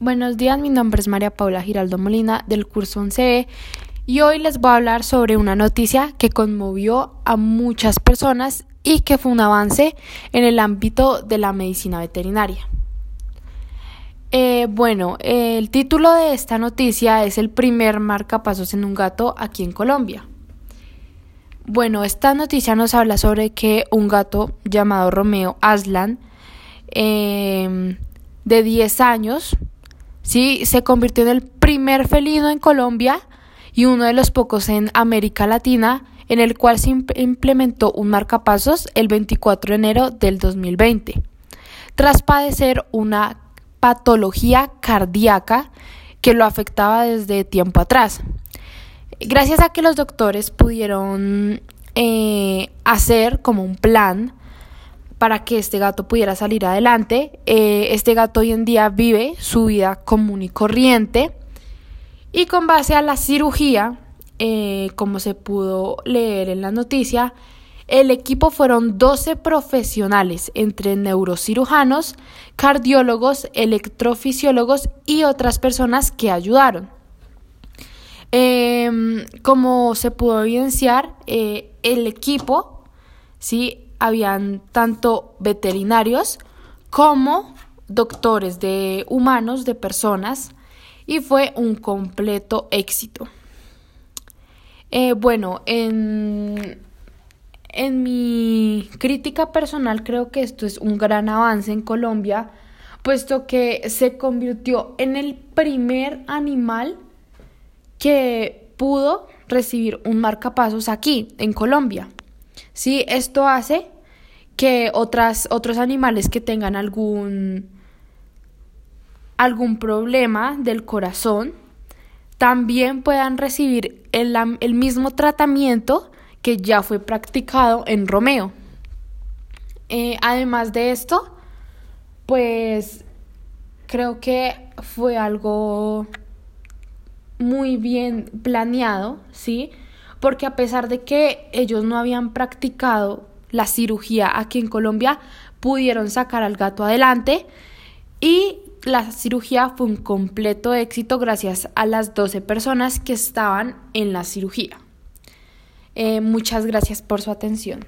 Buenos días, mi nombre es María Paula Giraldo Molina del curso 11E y hoy les voy a hablar sobre una noticia que conmovió a muchas personas y que fue un avance en el ámbito de la medicina veterinaria. Eh, bueno, el título de esta noticia es el primer marcapasos en un gato aquí en Colombia. Bueno, esta noticia nos habla sobre que un gato llamado Romeo Aslan, eh, de 10 años, ¿sí? se convirtió en el primer felino en Colombia y uno de los pocos en América Latina en el cual se implementó un marcapasos el 24 de enero del 2020, tras padecer una patología cardíaca que lo afectaba desde tiempo atrás. Gracias a que los doctores pudieron eh, hacer como un plan para que este gato pudiera salir adelante. Eh, este gato hoy en día vive su vida común y corriente. Y con base a la cirugía, eh, como se pudo leer en la noticia, el equipo fueron 12 profesionales, entre neurocirujanos, cardiólogos, electrofisiólogos y otras personas que ayudaron. Em, como se pudo evidenciar, eh, el equipo ¿sí? Habían tanto veterinarios como doctores de humanos, de personas, y fue un completo éxito. Eh, bueno, en, en mi crítica personal creo que esto es un gran avance en Colombia, puesto que se convirtió en el primer animal que pudo recibir un marcapasos aquí, en Colombia. Sí, esto hace que otras, otros animales que tengan algún, algún problema del corazón también puedan recibir el, el mismo tratamiento que ya fue practicado en Romeo. Eh, además de esto, pues creo que fue algo muy bien planeado, ¿sí? Porque a pesar de que ellos no habían practicado la cirugía aquí en Colombia, pudieron sacar al gato adelante y la cirugía fue un completo éxito gracias a las 12 personas que estaban en la cirugía. Eh, muchas gracias por su atención.